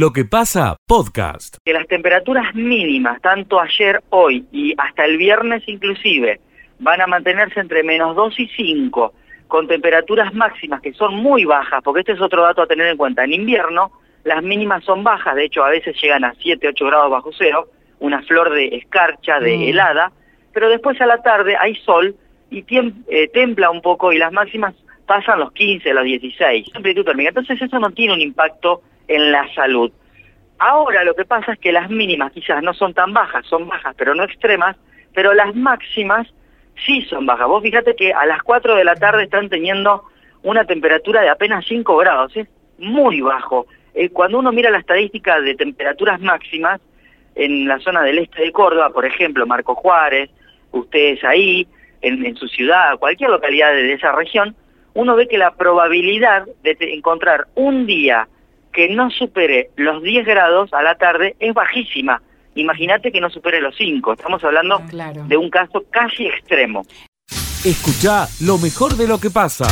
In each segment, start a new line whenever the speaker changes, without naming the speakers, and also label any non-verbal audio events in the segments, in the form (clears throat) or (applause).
lo que pasa podcast.
Que las temperaturas mínimas, tanto ayer, hoy y hasta el viernes inclusive, van a mantenerse entre menos 2 y 5, con temperaturas máximas que son muy bajas, porque este es otro dato a tener en cuenta. En invierno las mínimas son bajas, de hecho a veces llegan a 7, 8 grados bajo cero, una flor de escarcha, de
Mm.
helada, pero después a la tarde hay sol y tiem- eh, templa un poco y las máximas pasan los 15, los 16, amplitud térmica. Entonces eso no tiene un impacto en la salud. Ahora lo que pasa es que las mínimas quizás no son tan bajas, son bajas pero no extremas, pero las máximas sí son bajas. Vos fíjate que a las 4 de la tarde están teniendo una temperatura de apenas 5 grados, es muy bajo. Eh, cuando uno mira la estadística de temperaturas máximas en la zona del este de Córdoba, por ejemplo, Marco Juárez, ustedes ahí, en, en su ciudad, cualquier localidad de esa región, uno ve que la probabilidad de encontrar un día que no supere los 10 grados a la tarde es bajísima. Imagínate que no supere los 5. Estamos hablando
Claro.
de un caso casi extremo.
Escucha lo mejor de lo que pasa.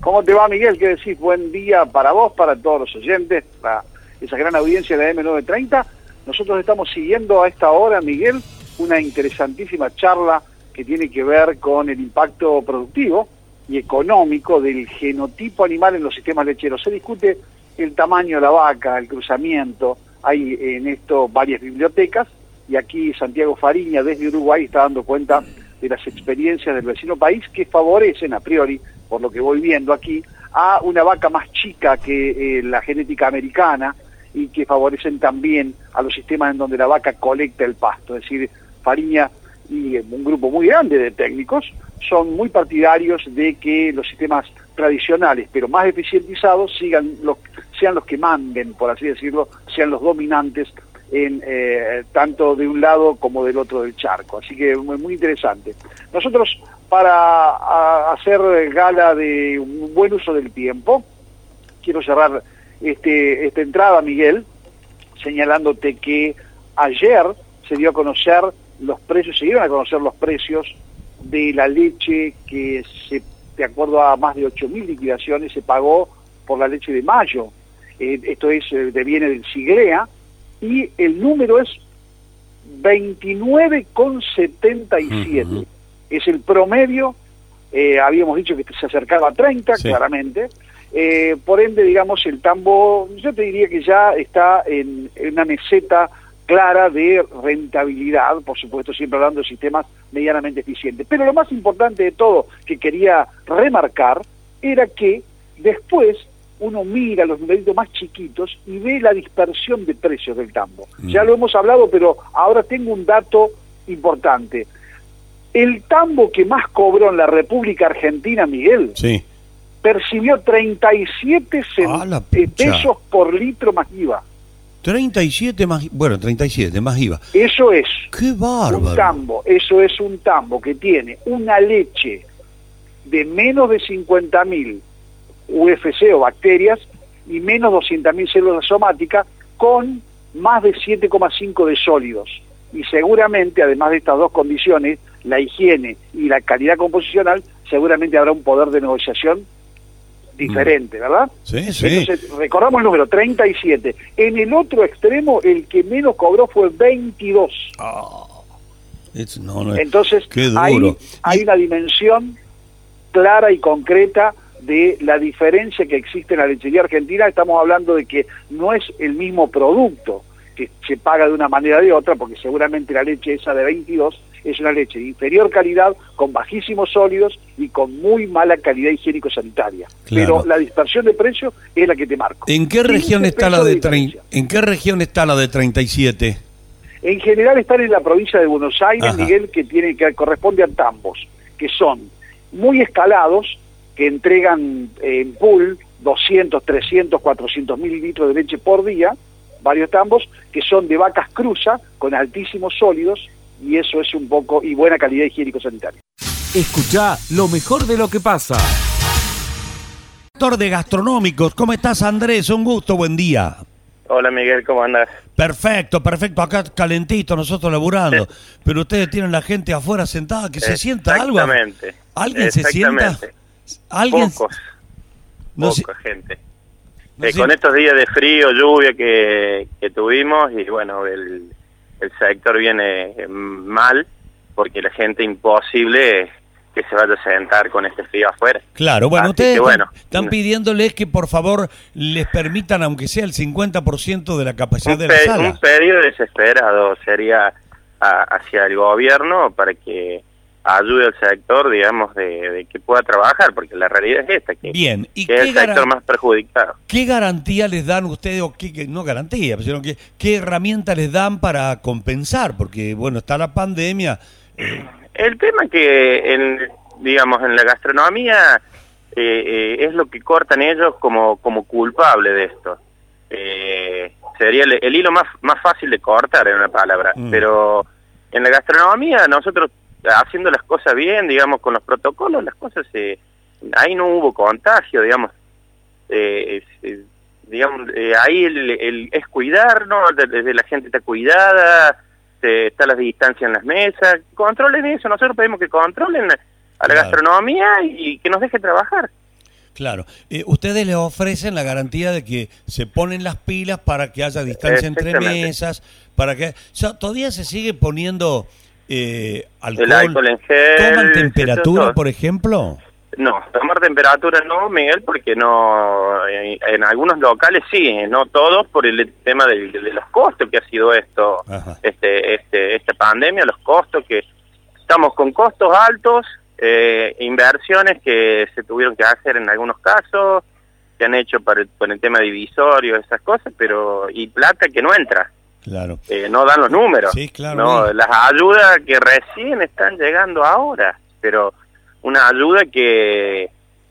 ¿Cómo te va, Miguel? ¿Qué decís? Buen día para vos, para todos los oyentes, para esa gran audiencia de la M930. Nosotros estamos siguiendo a esta hora, Miguel, una interesantísima charla que tiene que ver con el impacto productivo y económico del genotipo animal en los sistemas lecheros. Se discute el tamaño de la vaca, el cruzamiento, hay en esto varias bibliotecas y aquí Santiago Fariña desde Uruguay está dando cuenta de las experiencias del vecino país que favorecen a priori, por lo que voy viendo aquí, a una vaca más chica que eh, la genética americana y que favorecen también a los sistemas en donde la vaca colecta el pasto. Es decir, Fariña y un grupo muy grande de técnicos son muy partidarios de que los sistemas tradicionales, pero más eficientizados, sigan los, sean los que manden, por así decirlo, sean los dominantes en eh, tanto de un lado como del otro del charco. Así que muy, muy interesante. Nosotros, para hacer gala de un buen uso del tiempo, quiero cerrar este, esta entrada, Miguel, señalándote que ayer se dio a conocer los precios, se dieron a conocer los precios de la leche que se, de acuerdo a más de 8.000 liquidaciones, se pagó por la leche de mayo. Eh, esto es, eh, deviene del Sigrea, y el número es 29,77.
Ujú.
Es el promedio, eh, habíamos dicho que se acercaba a 30,
Sí.
claramente. Eh, por ende, digamos, el tambo, yo te diría que ya está en, en una meseta clara de rentabilidad, por supuesto, siempre hablando de sistemas medianamente eficientes. Pero lo más importante de todo que quería remarcar era que después uno mira los numeritos más chiquitos y ve la dispersión de precios del tambo.
Mm.
Ya lo hemos hablado, pero ahora tengo un dato importante. El tambo que más cobró en la República Argentina, Miguel,
Sí.
percibió 37 cen-
Ah,
eh, pesos por litro más IVA.
37 más, bueno, 37 más IVA.
Eso es
¡Qué
un tambo, eso es un tambo que tiene una leche de menos de 50.000 UFC o bacterias y menos 200.000 células somáticas con más de 7,5 de sólidos. Y seguramente, además de estas dos condiciones, la higiene y la calidad composicional, seguramente habrá un poder de negociación diferente, ¿verdad?
Sí, sí.
Entonces, recordamos el número, 37. En el otro extremo, el que menos cobró fue 22.
Es- no, no,
Entonces,
qué
hay, hay una dimensión clara y concreta de la diferencia que existe en la lechería argentina. Estamos hablando de que no es el mismo producto que se paga de una manera o de otra, porque seguramente la leche esa de 22 es una leche de inferior calidad, con bajísimos sólidos y con muy mala calidad higiénico-sanitaria.
Claro.
Pero la dispersión de precios es la que te marco.
¿En qué
15
región está la de trein- ¿En qué región está la de 37?
En general están en la provincia de Buenos Aires,
Ajá.
Miguel, que tiene que corresponde a tambos, que son muy escalados, que entregan eh, en pool 200, 300, 400 mil litros de leche por día, varios tambos, que son de vacas cruza, con altísimos sólidos, y eso es un poco, y buena calidad higiénico-sanitaria.
Escucha lo mejor de lo que pasa.
Doctor de gastronómicos, ¿cómo estás Andrés? Un gusto, buen día.
Hola Miguel, ¿cómo andas?
Perfecto, perfecto, acá calentito, nosotros laburando. Pero ustedes tienen la gente afuera sentada, que se sienta algo.
Exactamente.
¿Alguien se sienta?
Exactamente.
¿Alguien?
Pocos,
No
poca gente.
No
Eh, con estos días de frío, lluvia que, que tuvimos y bueno, el, el sector viene eh, mal porque la gente imposible que se vaya a sentar con este frío afuera.
Claro, bueno,
Así
ustedes
que, bueno.
están, pidiéndoles que por favor les permitan, aunque sea el 50% de la capacidad de la sala.
un pedido desesperado sería a- hacia el gobierno para que ayude al sector, digamos, de, de que pueda trabajar, porque la realidad es esta, que,
Bien, ¿y
que es el sector más perjudicado.
qué garantía les dan ustedes, o qué, qué- no garantía, sino que qué herramientas les dan para compensar? Porque, bueno, está la pandemia. eh,
El tema que, en, digamos, en la gastronomía eh, eh, es lo que cortan ellos como, como culpable de esto. Eh, sería el, el hilo más, más fácil de cortar en una palabra.
Mm.
Pero en la gastronomía nosotros haciendo las cosas bien, digamos, con los protocolos, las cosas, eh, ahí no hubo contagio, digamos. Eh, digamos, eh, ahí el, el- es cuidarnos, de- desde la gente está cuidada, se- está la distancia en las mesas, controlen eso, nosotros pedimos que controlen a la
Claro.
gastronomía y que nos deje trabajar.
Claro, Eh, ustedes les ofrecen la garantía de que se ponen las pilas para que haya distancia entre mesas, para que... O sea, todavía se sigue poniendo eh, alcohol.
El alcohol en gel.
¿Toman temperatura, por ejemplo?
No, tomar temperatura no, Miguel, porque no, en, en algunos locales sí, no todos por el tema del- de, los costos que ha sido esto,
Ajá.
este, este, esta pandemia, los costos que estamos con costos altos, eh, inversiones que se tuvieron que hacer en algunos casos, que han hecho para el, por el tema divisorio, esas cosas, pero y plata que no entra,
Claro.
eh, no dan los números.
Sí, claro,
No, las ayudas que recién están llegando ahora, pero una ayuda que,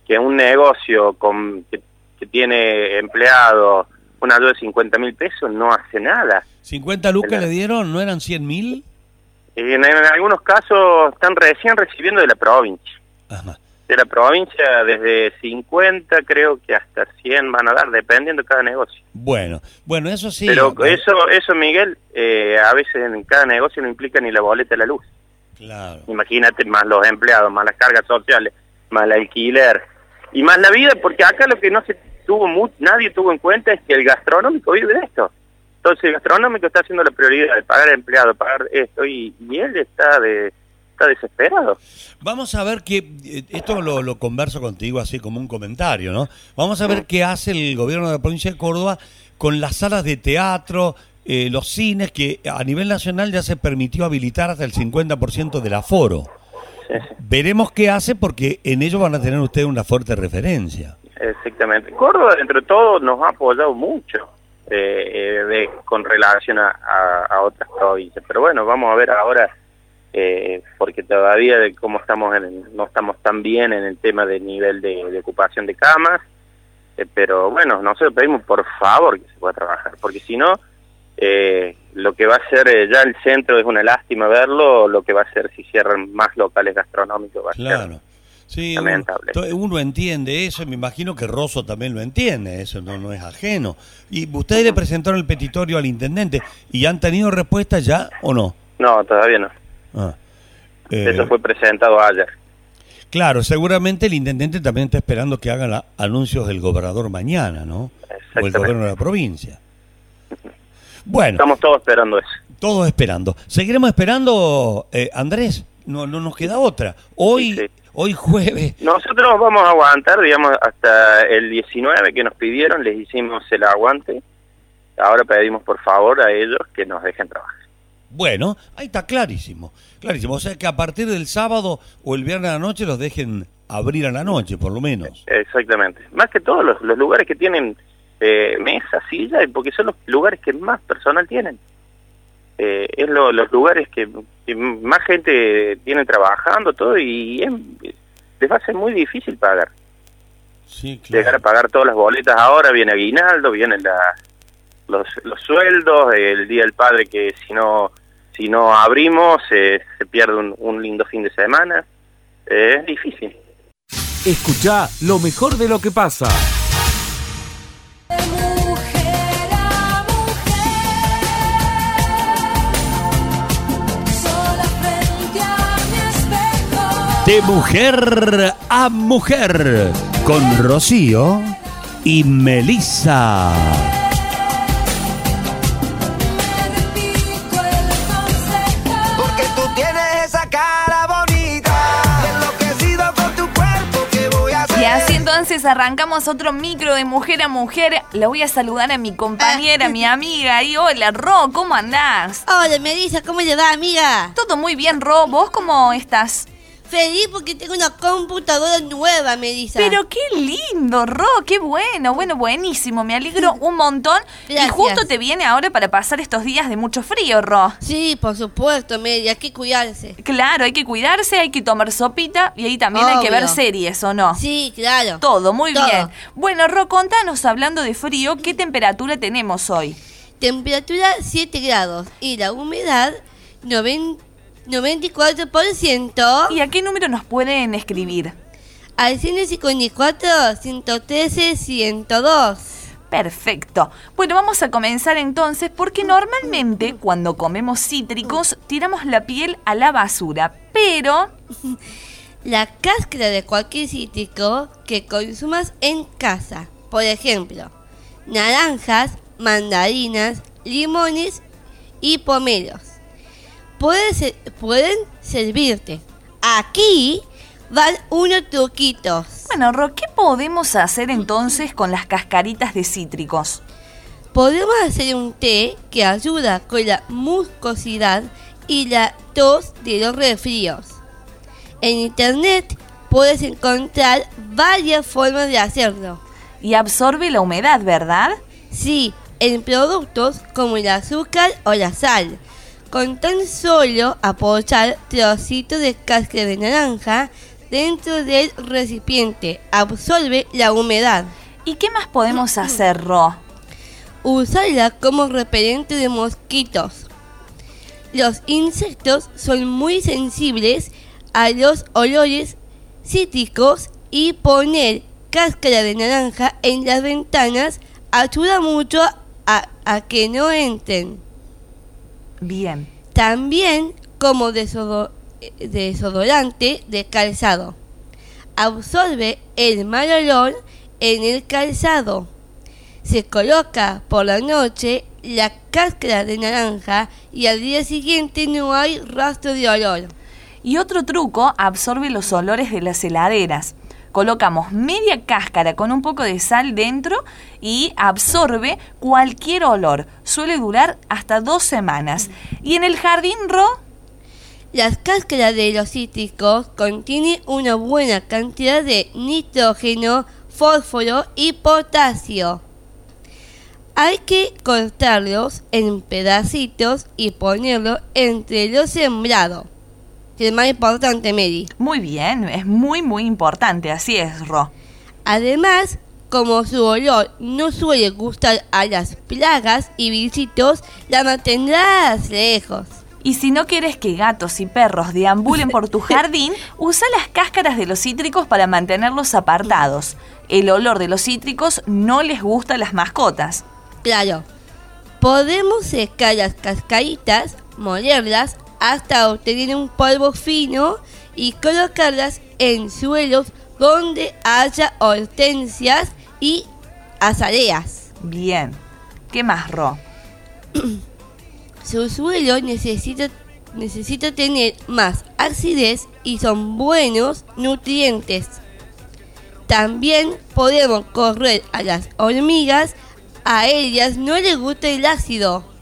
que un negocio con, que, que tiene empleados, una ayuda de 50 mil pesos no hace nada.
¿50 lucas le dieron? ¿No eran 100 mil?
En, en algunos casos están recién recibiendo de la provincia.
Ajá.
De la provincia desde 50 creo que hasta 100 van a dar, dependiendo de cada negocio.
Bueno, bueno, eso sí.
Pero eso, eso Miguel, eh, a veces en cada negocio no implica ni la boleta de la luz.
Claro.
Imagínate, más los empleados, más las cargas sociales, más el alquiler y más la vida, porque acá lo que no se tuvo mu- nadie tuvo en cuenta es que el gastronómico vive de esto. Entonces el gastronómico está haciendo la prioridad de pagar empleado, pagar esto, y, y él está de está desesperado.
Vamos a ver qué, eh, esto lo, lo converso contigo así como un comentario, ¿no? Vamos a ver qué hace el gobierno de la provincia de Córdoba con las salas de teatro, eh, los cines, que a nivel nacional ya se permitió habilitar hasta el 50% del aforo.
Sí, sí.
Veremos qué hace porque en ello van a tener ustedes una fuerte referencia.
Exactamente. Córdoba, dentro de todo, nos ha apoyado mucho eh, eh, de- con relación a, a- a otras provincias. Pero bueno, vamos a ver ahora, eh, porque todavía de cómo estamos en el- no estamos tan bien en el tema del nivel de, de ocupación de camas. eh, pero bueno, nosotros pedimos por favor que se pueda trabajar, porque si no, eh, lo que va a ser eh, ya el centro es una lástima verlo, lo que va a ser si cierran más locales gastronómicos va a ser
Claro. Sí, uno,
Lamentable.
uno entiende eso, me imagino que Rosso también lo entiende, eso no, no es ajeno. ¿Y ustedes le presentaron el petitorio al intendente y han tenido respuesta ya o no?
No, todavía no.
Ah. Eh,
Eso fue presentado ayer.
Claro, seguramente el intendente también está esperando que hagan la- anuncios del gobernador mañana, ¿no? O el gobierno de la provincia. Bueno,
Estamos todos esperando eso.
todos esperando. ¿Seguiremos esperando, eh, Andrés? No, no nos queda otra. Hoy,
Sí, sí.
hoy jueves.
Nosotros vamos a aguantar, digamos, hasta el 19 que nos pidieron, les hicimos el aguante. Ahora pedimos por favor a ellos que nos dejen trabajar.
Bueno, ahí está clarísimo, clarísimo. O sea que a partir del sábado o el viernes a la noche los dejen abrir a la noche, por lo menos.
Exactamente. Más que todos los, los lugares que tienen eh, mesa, silla, porque son los lugares que más personal tienen. Eh, es lo- los lugares que, que más gente tiene trabajando, todo, y es- les va a ser muy difícil pagar.
Sí,
llegar a pagar todas las boletas ahora, viene aguinaldo, vienen la- los, los sueldos, el Día del Padre que si no si no abrimos eh, se pierde un, un lindo fin de semana. Eh, es difícil.
Escucha lo mejor de lo que pasa.
mujer a mujer, sola frente a mi espejo.
De mujer a mujer, con Rocío. y Melissa.
Entonces arrancamos otro micro de mujer a mujer. Le voy a saludar a mi compañera, mi amiga. Y hola, Ro, ¿cómo andás?
Hola, Melissa, ¿cómo le va, amiga?
Todo muy bien, Ro. ¿Vos cómo estás?
Feliz porque tengo una computadora nueva, Melissa.
Pero qué lindo, Ro, qué bueno, bueno, buenísimo, me alegro (laughs) un montón. Y justo te viene ahora para pasar estos días de mucho frío, Ro.
Sí, por supuesto, Meli, hay que cuidarse.
Claro, hay que cuidarse, hay que tomar sopita y ahí también hay que ver series, ¿o no?
Sí, claro.
Todo, muy
Todo.
bien. Bueno, Ro, contanos, hablando de frío, ¿qué temperatura tenemos hoy?
Temperatura 7 grados y la humedad noven- 94%.
¿Y a qué número nos pueden escribir?
Al 154, 113, 102.
Perfecto. Bueno, vamos a comenzar entonces porque normalmente cuando comemos cítricos tiramos la piel a la basura, pero (laughs)
La cáscara de cualquier cítrico que consumas en casa. Por ejemplo, naranjas, mandarinas, limones y pomelos. Pueden, ser- pueden servirte. Aquí van unos truquitos.
bueno, Ro, ¿qué podemos hacer entonces con las cascaritas de cítricos?
Podemos hacer un té que ayuda con la mucosidad y la tos de los resfríos. En internet puedes encontrar varias formas de hacerlo.
Y absorbe la humedad, ¿verdad?
Sí, en productos como el azúcar o la sal. Con tan solo apoyar trocitos de cáscara de naranja dentro del recipiente, absorbe la humedad.
¿Y qué más podemos hacer, Ro?
Usarla como repelente de mosquitos. Los insectos son muy sensibles a los olores cítricos y poner cáscara de naranja en las ventanas ayuda mucho a, a que no entren.
Bien.
También como eh, desodorante de calzado. Absorbe el mal olor en el calzado. Se coloca por la noche la cáscara de naranja y al día siguiente no hay rastro de olor.
Y otro truco, absorbe los olores de las heladeras. Colocamos media cáscara con un poco de sal dentro y absorbe cualquier olor. Suele durar hasta dos semanas. Y en el jardín, Ro,
Las cáscaras de los cítricos contienen una buena cantidad de nitrógeno, fósforo y potasio. Hay que cortarlos en pedacitos y ponerlos entre los sembrados. Que es más importante, Mary.
muy bien, es muy, muy importante, así es, Ro.
Además, como su olor no suele gustar a las plagas y bichitos, la mantendrás lejos.
Y si no quieres que gatos y perros deambulen por tu (laughs) jardín, usa las cáscaras de los cítricos para mantenerlos apartados. El olor de los cítricos no les gusta a las mascotas.
Claro, podemos secar las cascaritas, molerlas hasta obtener un polvo fino y colocarlas en suelos donde haya hortensias y azaleas.
Bien. ¿Qué más, Ro? (clears throat)
Su suelo necesita, necesita tener más acidez y son buenos nutrientes. También podemos correr a las hormigas, a ellas no les gusta el ácido.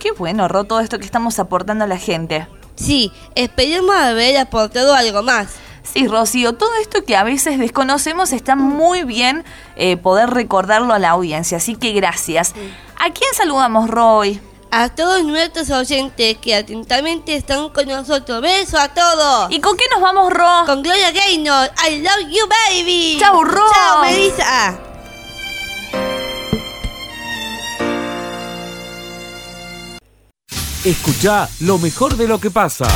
Qué bueno, Ro, todo esto que estamos aportando a la gente.
Sí, esperemos haber aportado algo más.
Sí, Rocío, todo esto que a veces desconocemos está muy bien eh, poder recordarlo a la audiencia, así que gracias. ¿A quién saludamos, Roy?
A todos nuestros oyentes que atentamente están con nosotros. Beso a todos.
¿Y con qué nos vamos, Ro?
con Gloria Gaynor. I love you, baby.
Chau, Ro.
Chao, Melissa.
Escucha lo mejor de lo que pasa.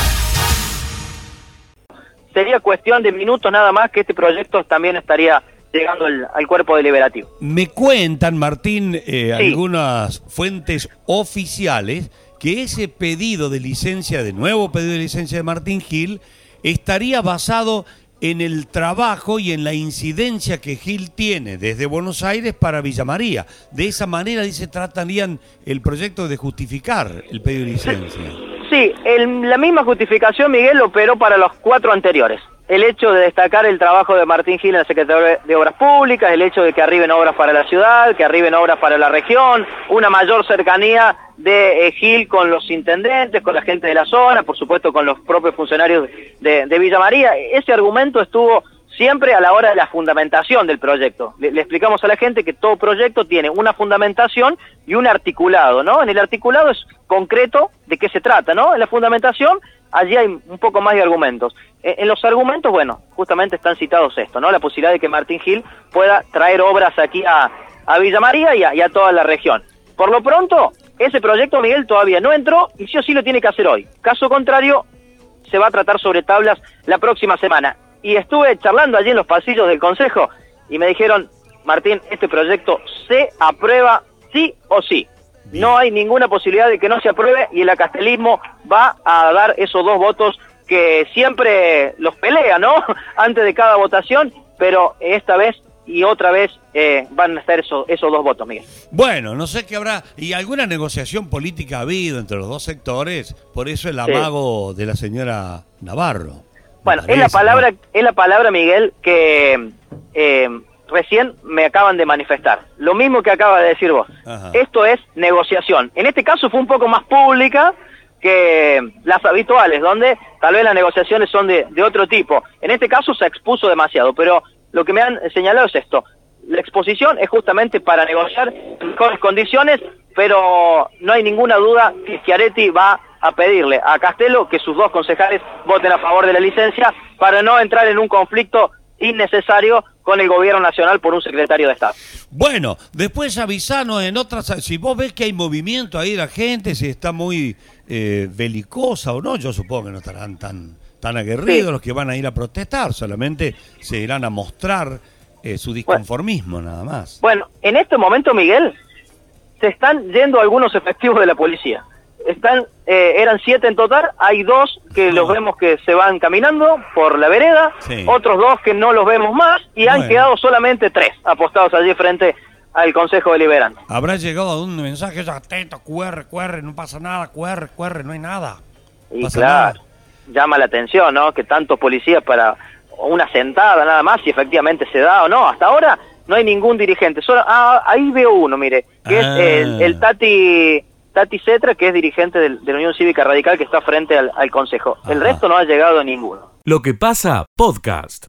Sería cuestión de minutos nada más que este proyecto también estaría llegando al, al cuerpo deliberativo.
Me cuentan, Martín, eh,
Sí.
algunas fuentes oficiales que ese pedido de licencia, de nuevo pedido de licencia de Martín Gil, estaría basado en el trabajo y en la incidencia que Gil tiene desde Buenos Aires para Villa María. De esa manera, dice, tratarían el proyecto de justificar el pedido de licencia.
Sí, el- la misma justificación, Miguel, operó para los cuatro anteriores. El hecho de destacar el trabajo de Martín Gil en la Secretaría de Obras Públicas, el hecho de que arriben obras para la ciudad, que arriben obras para la región, una mayor cercanía de eh, Gil con los intendentes, con la gente de la zona, por supuesto con los propios funcionarios de, Villa María. Ese argumento estuvo siempre a la hora de la fundamentación del proyecto. Le, le explicamos a la gente que todo proyecto tiene una fundamentación y un articulado, ¿no? En el articulado es concreto de qué se trata, ¿no? En la fundamentación allí hay un poco más de argumentos. Eh, En los argumentos, bueno, justamente están citados esto, ¿no? La posibilidad de que Martín Gil pueda traer obras aquí a, a Villa María y a, y a toda la región. Por lo pronto, ese proyecto, Miguel, todavía no entró y sí o sí lo tiene que hacer hoy. Caso contrario, se va a tratar sobre tablas la próxima semana. Y estuve charlando allí en los pasillos del Consejo y me dijeron, Martín, este proyecto se aprueba sí o sí. No hay ninguna posibilidad de que no se apruebe y el acastelismo va a dar esos dos votos que siempre los pelea, ¿no? (laughs) Antes de cada votación, pero esta vez y otra vez eh, van a estar esos, esos dos votos, Miguel.
Bueno, no sé qué habrá. ¿Y alguna negociación política ha habido entre los dos sectores? Por eso el
Sí.
amago de la señora Navarro.
Bueno, es la palabra,
¿no?
es la palabra, Miguel, que eh, recién me acaban de manifestar. Lo mismo que acaba de decir vos.
Ajá.
Esto es negociación. En este caso fue un poco más pública que las habituales, donde tal vez las negociaciones son de, otro tipo. En este caso se expuso demasiado, pero lo que me han señalado es esto. La exposición es justamente para negociar mejores condiciones, pero no hay ninguna duda que Schiaretti va a pedirle a Castelo que sus dos concejales voten a favor de la licencia para no entrar en un conflicto innecesario con el gobierno nacional por un secretario de Estado.
Bueno, después avisanos en otras. Si vos ves que hay movimiento ahí, la gente, si está muy eh, belicosa o no, yo supongo que no estarán tan, tan aguerridos
Sí.
los que van a ir a protestar, solamente se irán a mostrar eh, su disconformismo, nada más.
Bueno, en este momento, Miguel, se están yendo algunos efectivos de la policía. Están, eh, eran siete en total, hay dos que los vemos que se van caminando por la vereda,
Sí.
otros dos que no los vemos más, y han quedado solamente tres apostados allí frente al Consejo Deliberante.
Habrá llegado un mensaje, ya atento, QR, QR, no pasa nada, QR, QR, no hay nada.
Y
Pasa
claro, llama la atención, ¿no? Que tantos policías para una sentada nada más, si efectivamente se da o no. Hasta ahora no hay ningún dirigente. Solo, ah, ahí veo uno, mire, que
Ah.
es el, el Tati Tati Cetra, que es dirigente del- de la Unión Cívica Radical que está frente al, al Consejo. El resto no ha llegado ninguno.
Lo que pasa, podcast.